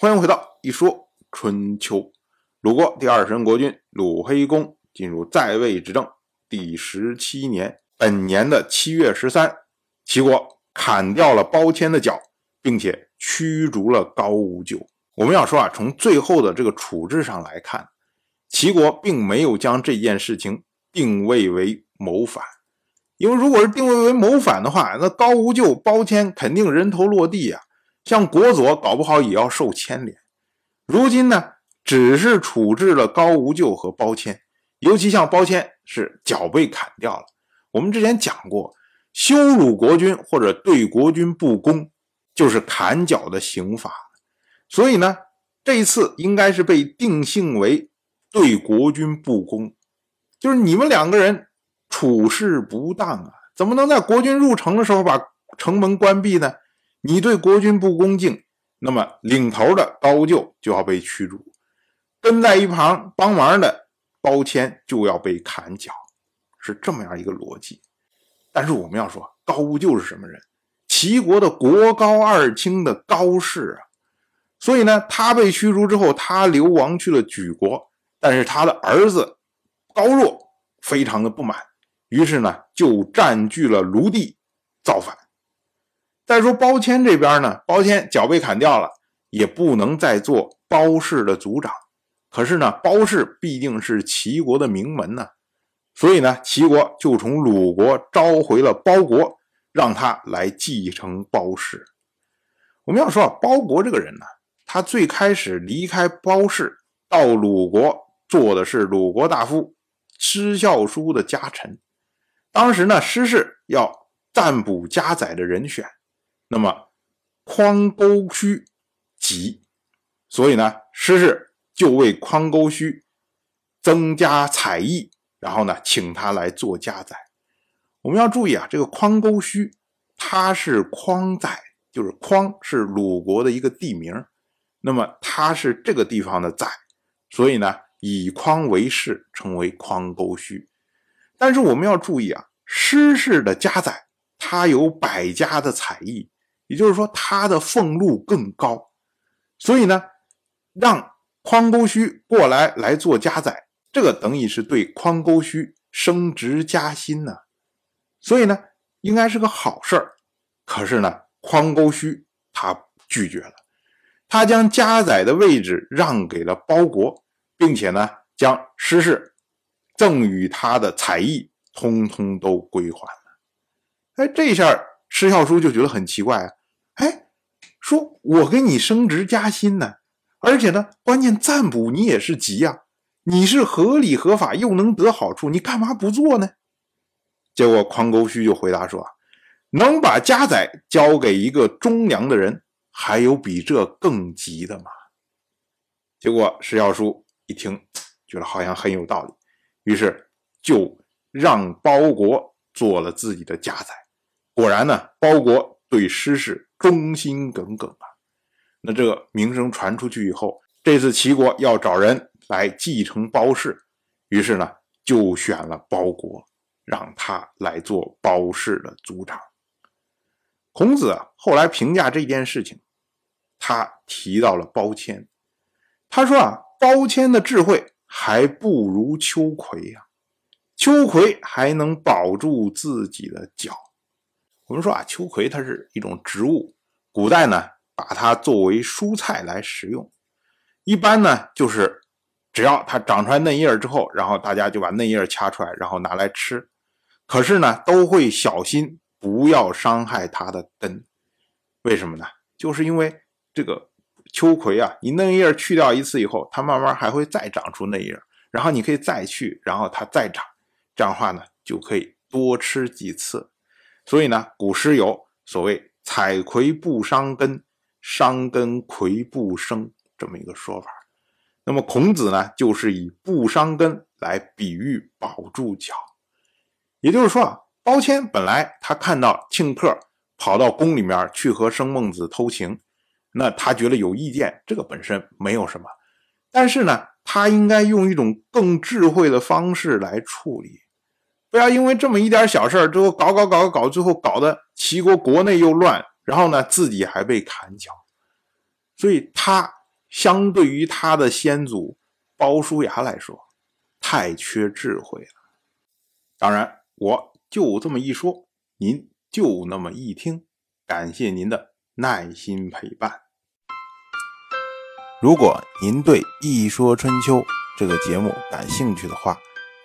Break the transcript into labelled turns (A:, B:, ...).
A: 欢迎回到一说春秋。鲁国第二十国君鲁黑公进入在位执政第十七年，本年的七月十三，齐国砍掉了包谦的脚，并且驱逐了高无咎。我们要说啊，从最后的这个处置上来看，齐国并没有将这件事情定位为谋反。因为如果是定位为谋反的话，那高无咎、包谦肯定人头落地呀。像国佐，搞不好也要受牵连。如今呢，只是处置了高无咎和包谦，尤其像包谦是脚被砍掉了。我们之前讲过，羞辱国君或者对国君不公，就是砍脚的刑罚。所以呢，这一次应该是被定性为对国君不公，就是你们两个人。处事不当啊，怎么能在国君入城的时候把城门关闭呢？你对国君不恭敬，那么领头的高就就要被驱逐，跟在一旁帮忙的包谦就要被砍脚，是这么样一个逻辑。但是我们要说，高就是什么人？齐国的国高二卿的高氏啊，所以呢，他被驱逐之后，他流亡去了莒国，但是他的儿子高若非常的不满。于是呢，就占据了卢地，造反。再说包谦这边呢，包谦脚被砍掉了，也不能再做包氏的族长。可是呢，包氏毕竟是齐国的名门呢，所以呢，齐国就从鲁国召回了包国，让他来继承包氏。我们要说啊，包国这个人呢，他最开始离开包氏，到鲁国做的是鲁国大夫施孝叔的家臣。当时呢，施氏要占卜家宰的人选，那么匡沟须急，所以呢，施氏就为匡沟须增加彩艺，然后呢，请他来做家宰。我们要注意啊，这个匡沟须，他是匡宰，就是匡是鲁国的一个地名，那么他是这个地方的宰，所以呢，以匡为氏，称为匡沟须。但是我们要注意啊，施氏的家宰他有百家的才艺，也就是说他的俸禄更高，所以呢，让匡沟须过来来做家宰，这个等于是对匡沟须升职加薪呢，所以呢，应该是个好事儿。可是呢，匡沟须他拒绝了，他将家宰的位置让给了包国，并且呢，将施事。赠与他的才艺，通通都归还了。哎，这下施孝叔就觉得很奇怪啊！说我给你升职加薪呢，而且呢，关键占卜你也是急呀，你是合理合法又能得好处，你干嘛不做呢？结果匡沟须就回答说：“能把家宰交给一个忠良的人，还有比这更急的吗？”结果石孝叔一听，觉得好像很有道理。于是就让包国做了自己的家宰，果然呢，包国对施氏忠心耿耿啊。那这个名声传出去以后，这次齐国要找人来继承包氏，于是呢就选了包国，让他来做包氏的族长。孔子啊后来评价这件事情，他提到了包谦，他说啊，包谦的智慧。还不如秋葵呀，秋葵还能保住自己的脚。我们说啊，秋葵它是一种植物，古代呢把它作为蔬菜来食用。一般呢就是只要它长出来嫩叶之后，然后大家就把嫩叶掐出来，然后拿来吃。可是呢都会小心不要伤害它的根。为什么呢？就是因为这个。秋葵啊，你嫩叶去掉一次以后，它慢慢还会再长出嫩叶，然后你可以再去，然后它再长，这样的话呢，就可以多吃几次。所以呢，古诗有所谓“采葵不伤根，伤根葵不生”这么一个说法。那么孔子呢，就是以不伤根来比喻保住脚。也就是说啊，包谦本来他看到庆克跑到宫里面去和生孟子偷情。那他觉得有意见，这个本身没有什么，但是呢，他应该用一种更智慧的方式来处理，不要因为这么一点小事儿，最后搞搞搞搞，最后搞得齐国国内又乱，然后呢，自己还被砍脚。所以他相对于他的先祖鲍叔牙来说，太缺智慧了。当然，我就这么一说，您就那么一听，感谢您的耐心陪伴。如果您对《一说春秋》这个节目感兴趣的话，